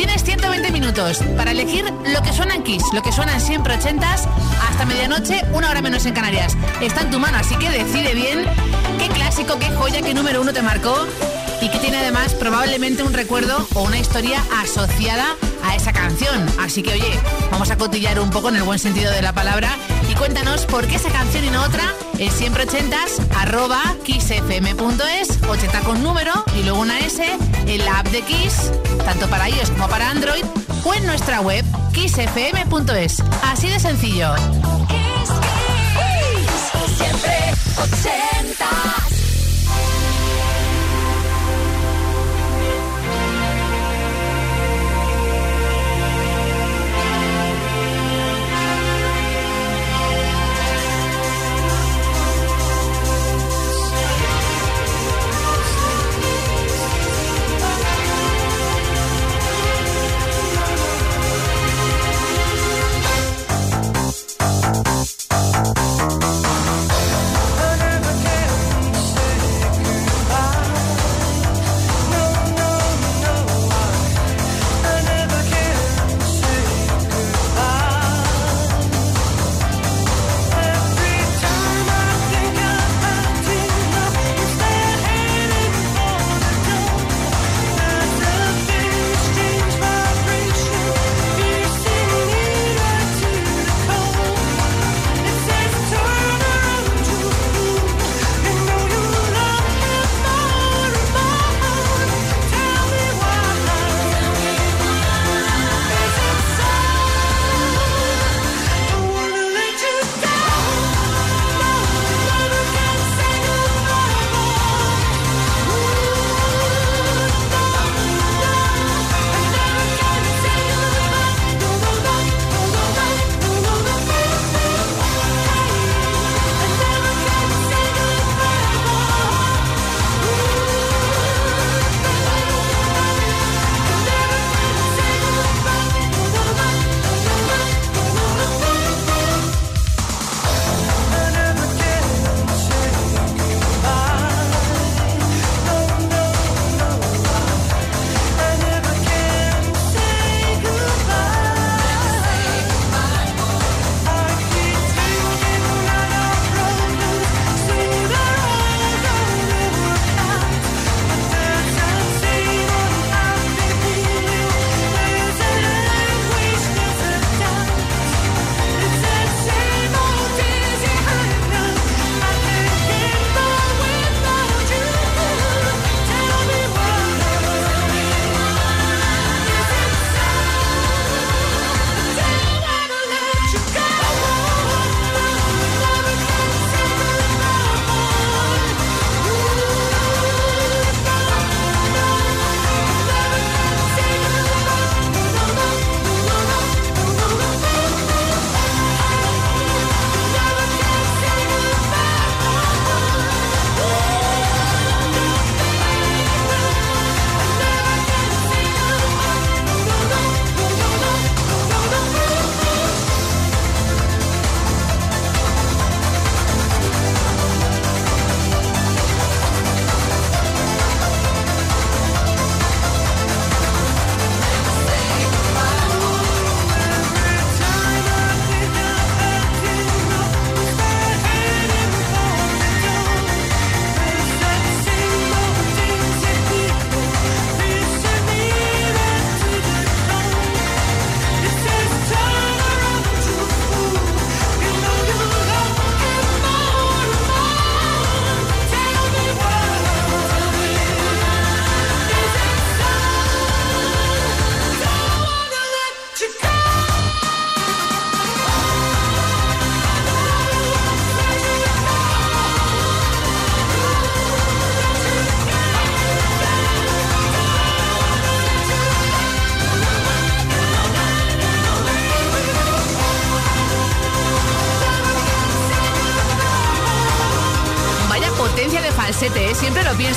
Tienes 120 minutos para elegir lo que suena en Kiss, lo que suenan siempre 80s, hasta medianoche, una hora menos en Canarias. Está en tu mano, así que decide bien qué clásico, qué joya, qué número uno te marcó tiene además probablemente un recuerdo o una historia asociada a esa canción. Así que oye, vamos a cotillar un poco en el buen sentido de la palabra y cuéntanos por qué esa canción y no otra es siempre ochentas arroba kissfm.es 80 con número y luego una S en la app de Kiss, tanto para iOS como para Android o en nuestra web kissfm.es. Así de sencillo.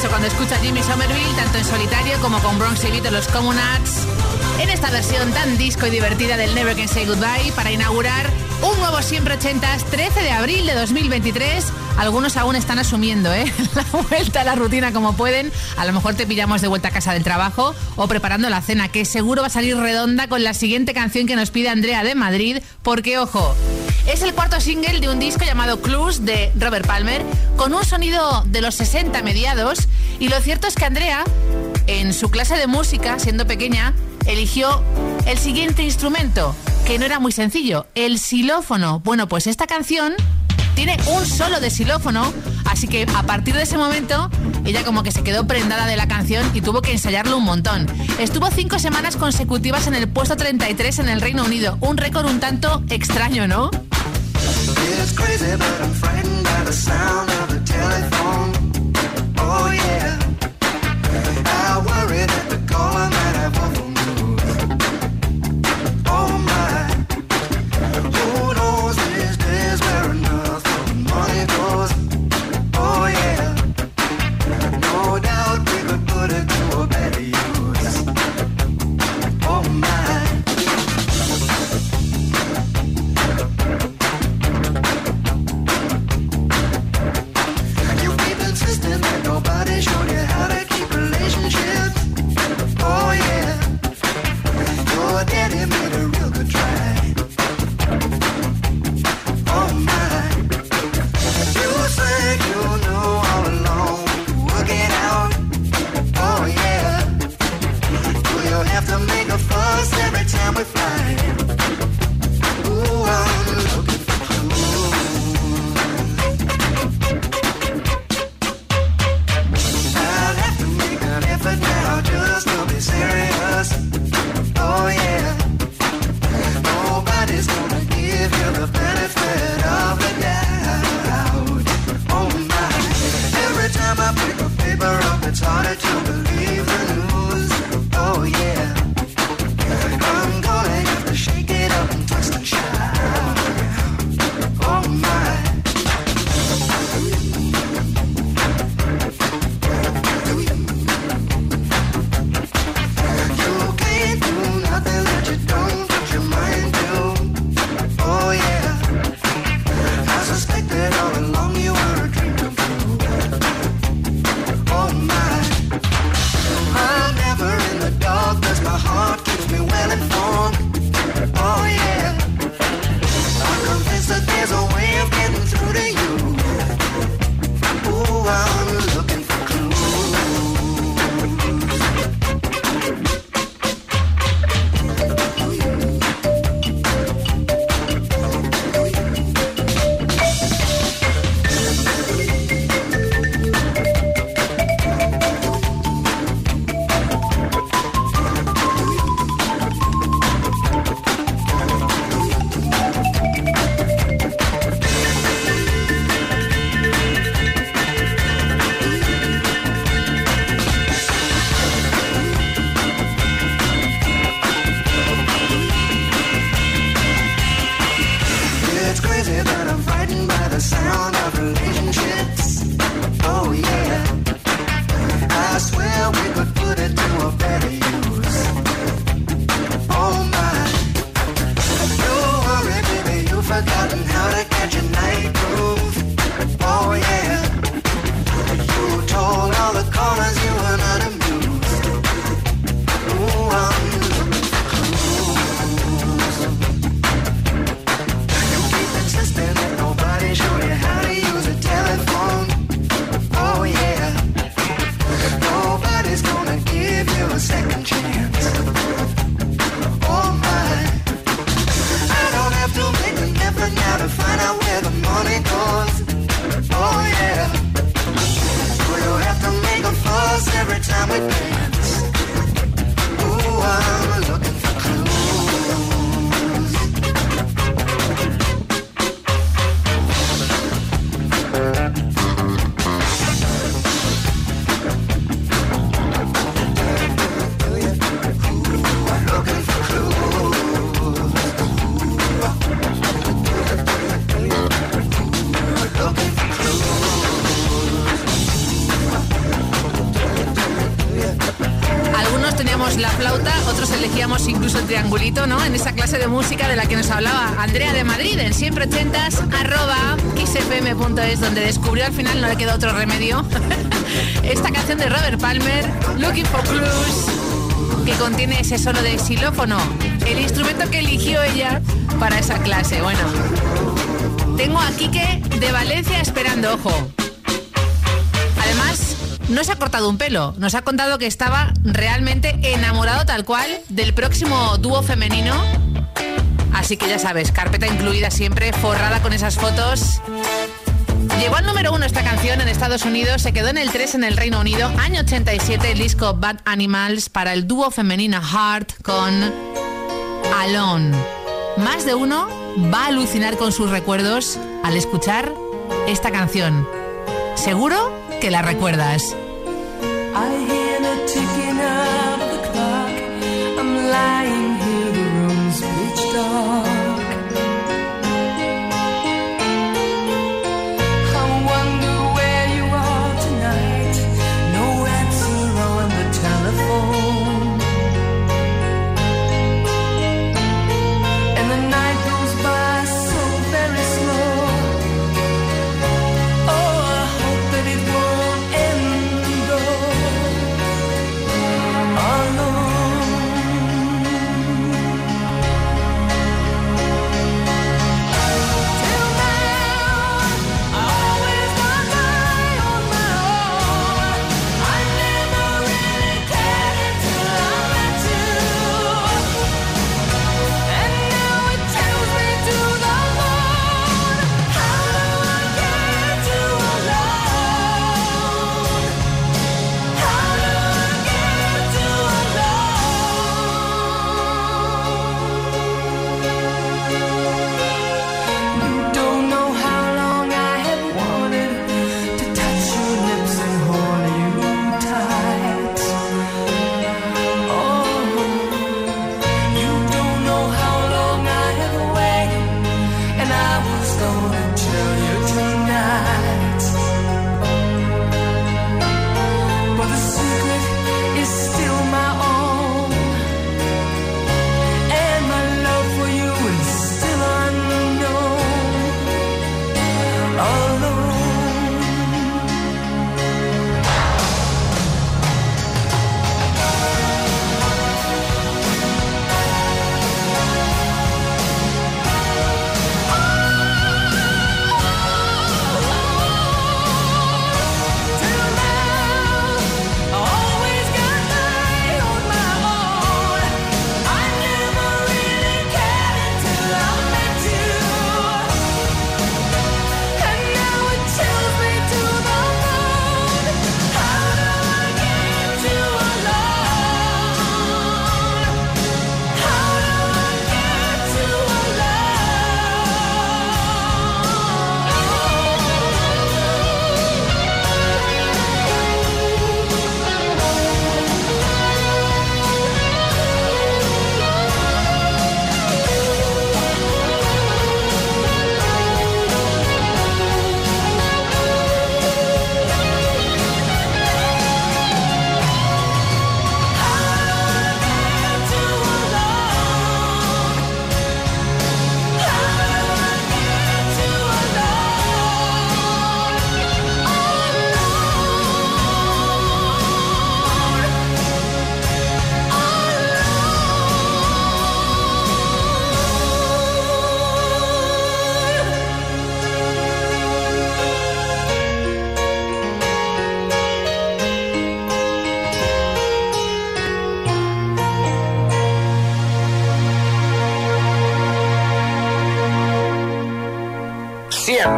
Cuando escucho a Jimmy Somerville, tanto en solitario como con Bronx y los Communards, en esta versión tan disco y divertida del Never Can Say Goodbye para inaugurar un nuevo Siempre 80s, 13 de abril de 2023. Algunos aún están asumiendo ¿eh? la vuelta a la rutina como pueden. A lo mejor te pillamos de vuelta a casa del trabajo o preparando la cena, que seguro va a salir redonda con la siguiente canción que nos pide Andrea de Madrid, porque ojo, es el cuarto single de un disco llamado Clues de Robert Palmer, con un sonido de los 60 mediados. Y lo cierto es que Andrea, en su clase de música, siendo pequeña, eligió el siguiente instrumento, que no era muy sencillo, el xilófono. Bueno, pues esta canción tiene un solo de xilófono, así que a partir de ese momento ella como que se quedó prendada de la canción y tuvo que ensayarlo un montón. Estuvo cinco semanas consecutivas en el puesto 33 en el Reino Unido, un récord un tanto extraño, ¿no? It's crazy, but I'm frightened by the sound of the telephone. Donde descubrió al final, no le quedó otro remedio, esta canción de Robert Palmer, Looking for Clues, que contiene ese solo de xilófono, el instrumento que eligió ella para esa clase. Bueno, tengo a Quique de Valencia esperando, ojo. Además, no se ha cortado un pelo. Nos ha contado que estaba realmente enamorado tal cual del próximo dúo femenino. Así que ya sabes, carpeta incluida siempre, forrada con esas fotos. Llegó al número uno esta canción en Estados Unidos, se quedó en el 3 en el Reino Unido, año 87, el disco Bad Animals para el dúo femenino Heart con Alone. Más de uno va a alucinar con sus recuerdos al escuchar esta canción. Seguro que la recuerdas.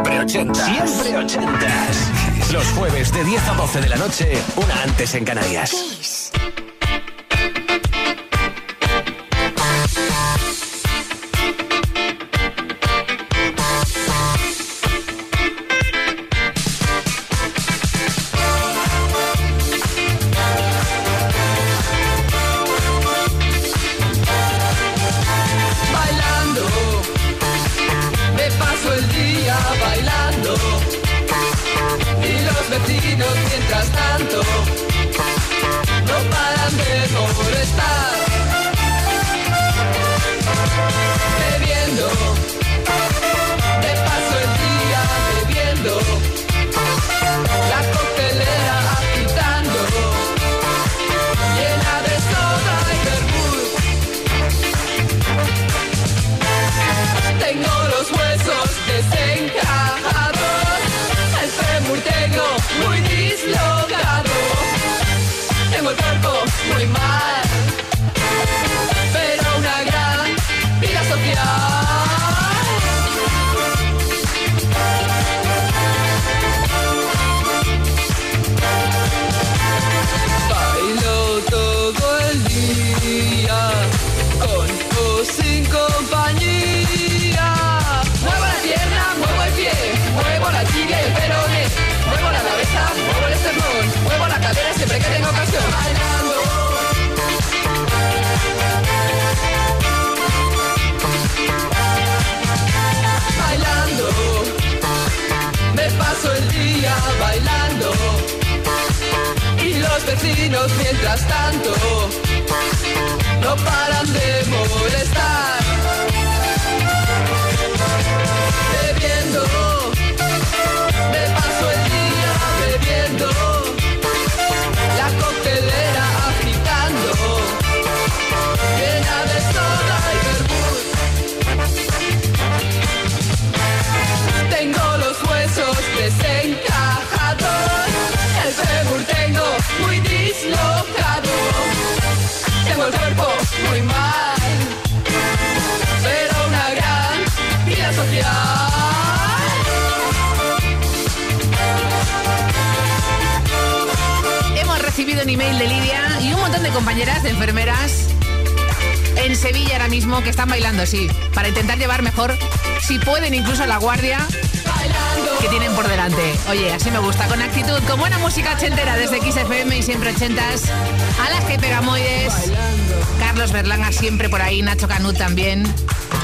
Siempre ochentas. Los jueves de 10 a 12 de la noche, una antes en Canarias. this love. Mientras tanto no paran de molestar. Un email de Lidia y un montón de compañeras de enfermeras en Sevilla ahora mismo que están bailando, sí, para intentar llevar mejor, si pueden incluso la guardia que tienen por delante. Oye, así me gusta, con actitud, con buena música ochentera desde XFM y siempre ochentas. A las que pegamoides, Carlos Berlanga siempre por ahí, Nacho Canut también.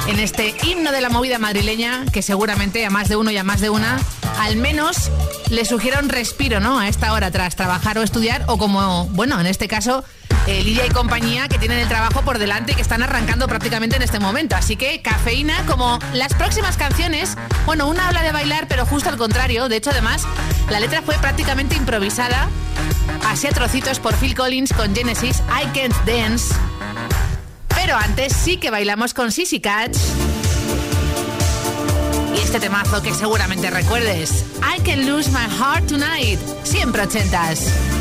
En este himno de la movida madrileña, que seguramente a más de uno y a más de una, al menos le sugiera un respiro, ¿no? A esta hora tras trabajar o estudiar, o como, bueno, en este caso, eh, Lidia y compañía que tienen el trabajo por delante y que están arrancando prácticamente en este momento. Así que cafeína, como las próximas canciones, bueno, una habla de bailar, pero justo al contrario. De hecho, además, la letra fue prácticamente improvisada, así a trocitos por Phil Collins con Genesis, I Can't Dance. Pero antes sí que bailamos con Sissy Catch. Y este temazo que seguramente recuerdes, I Can Lose My Heart Tonight, siempre ochentas.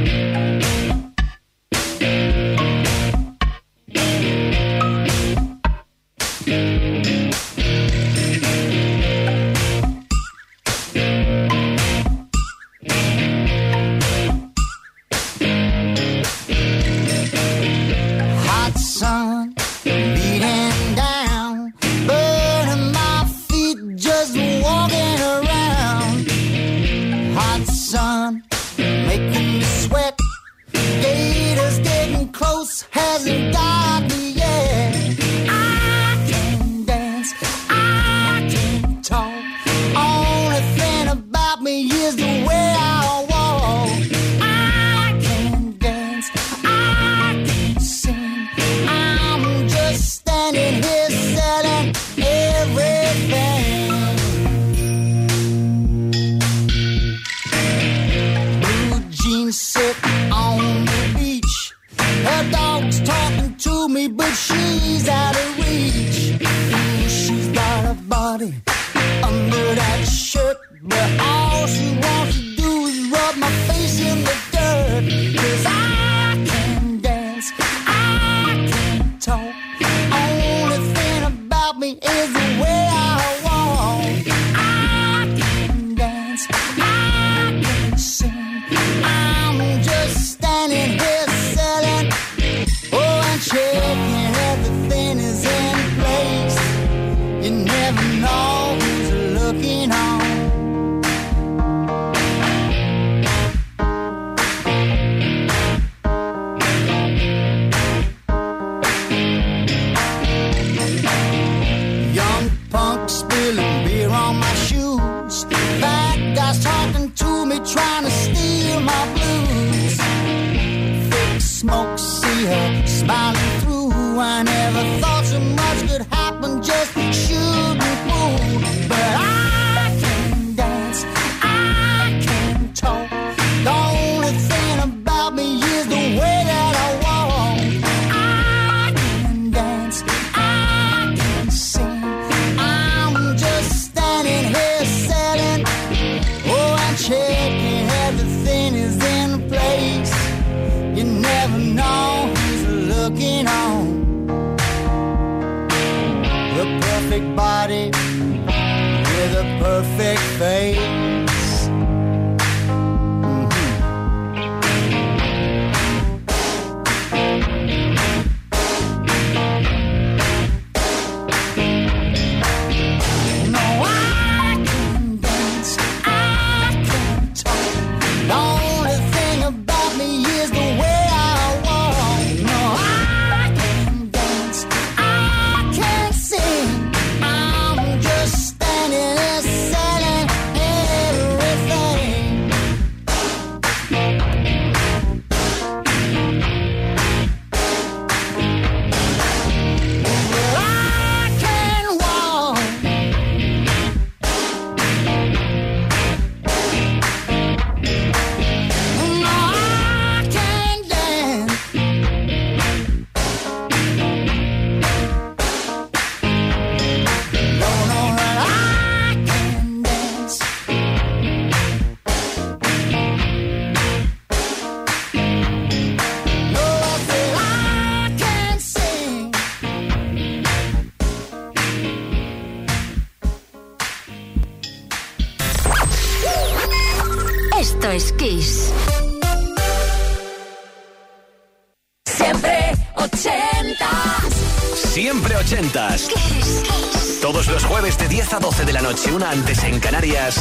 Antes en Canarias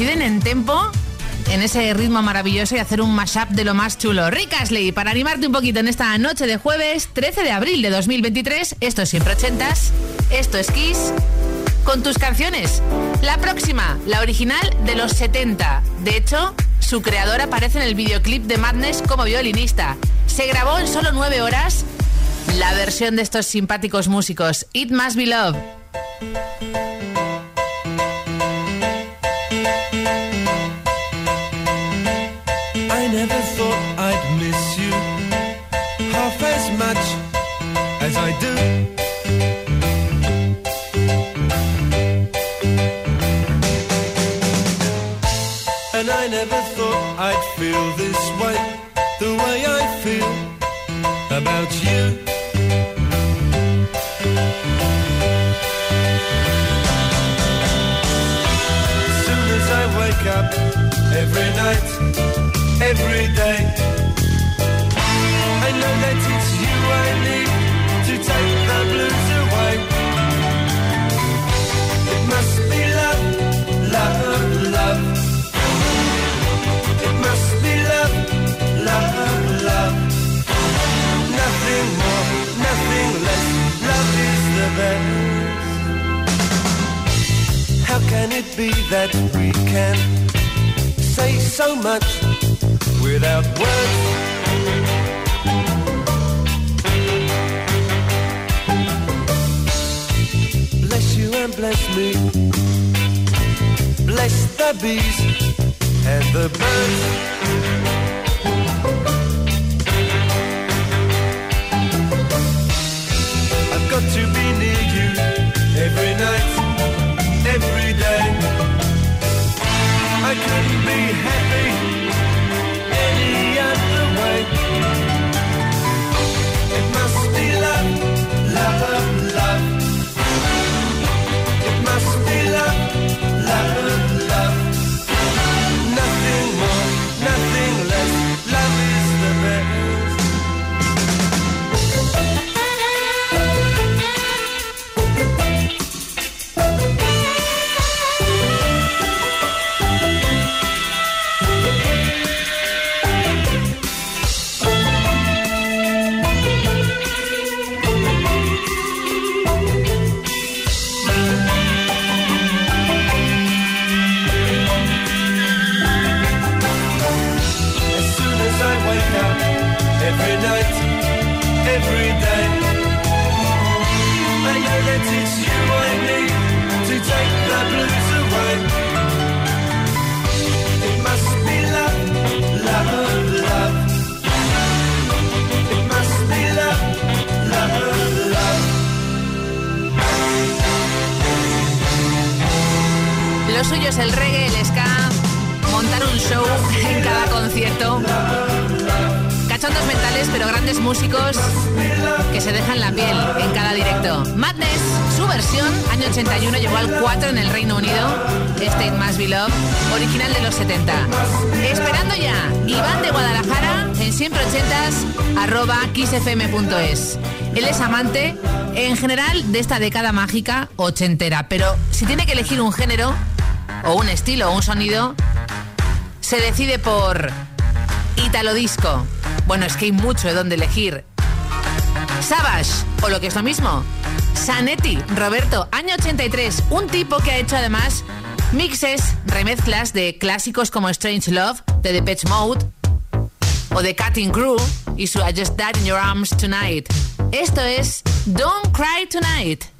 ¿Coinciden en tempo? En ese ritmo maravilloso y hacer un mashup de lo más chulo. Rick Astley, para animarte un poquito en esta noche de jueves 13 de abril de 2023. Esto es siempre ochentas. Esto es Kiss. Con tus canciones. La próxima, la original de los 70. De hecho, su creador aparece en el videoclip de Madness como violinista. Se grabó en solo 9 horas la versión de estos simpáticos músicos. It Must Be Love. Night, every day. I know that it's you I need to take the blues away. It must be love, love, love. It must be love, love, love. Nothing more, nothing less. Love is the best. How can it be that we can so much without words? Bless you and bless me. Bless the bees and the birds. Año 81, llegó al 4 en el Reino Unido. State Must Be original de los 70. Esperando ya, Iván de Guadalajara, en siempre ochentas, arroba kissfm.es. Él es amante, en general, de esta década mágica ochentera, pero si tiene que elegir un género, o un estilo, o un sonido, se decide por Italo Disco. Bueno, es que hay mucho de dónde elegir. Savage, o lo que es lo mismo, Sanetti, Roberto, año 83, un tipo que ha hecho además mixes, remezclas de clásicos como Strange Love, de Depeche Mode, o de Cutting Crew, y su I Just Died in Your Arms Tonight. Esto es Don't Cry Tonight. Tonight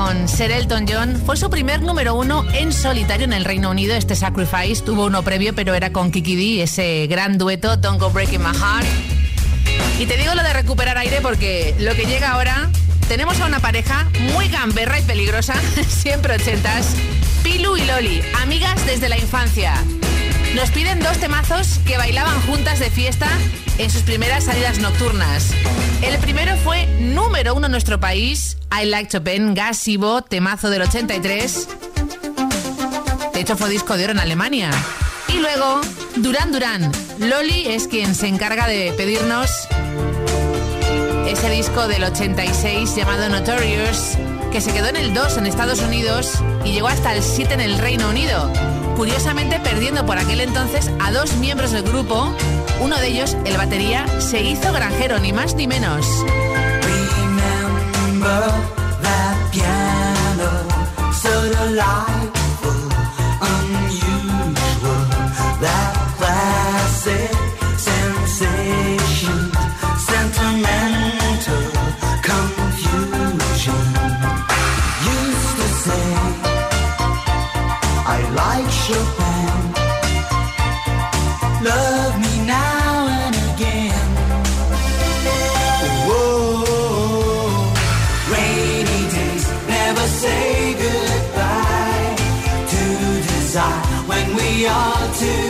Con Sir Elton John. Fue su primer número uno en solitario en el Reino Unido. Este Sacrifice tuvo uno previo, pero era con Kiki D, ese gran dueto Don't Go Breaking My Heart. Y te digo lo de recuperar aire porque lo que llega ahora, tenemos a una pareja muy gamberra y peligrosa, siempre ochentas, Pilu y Loli, amigas desde la infancia. Nos piden dos temazos que bailaban juntas de fiesta en sus primeras salidas nocturnas. El primero fue número uno en nuestro país, I Like Chopin, Gasivo, temazo del 83. De hecho fue disco de oro en Alemania. Y luego, Duran Duran. Loli es quien se encarga de pedirnos ese disco del 86 llamado Notorious, que se quedó en el 2 en Estados Unidos y llegó hasta el 7 en el Reino Unido curiosamente perdiendo por aquel entonces a dos miembros del grupo. Uno de ellos, el batería, se hizo granjero, ni más ni menos. to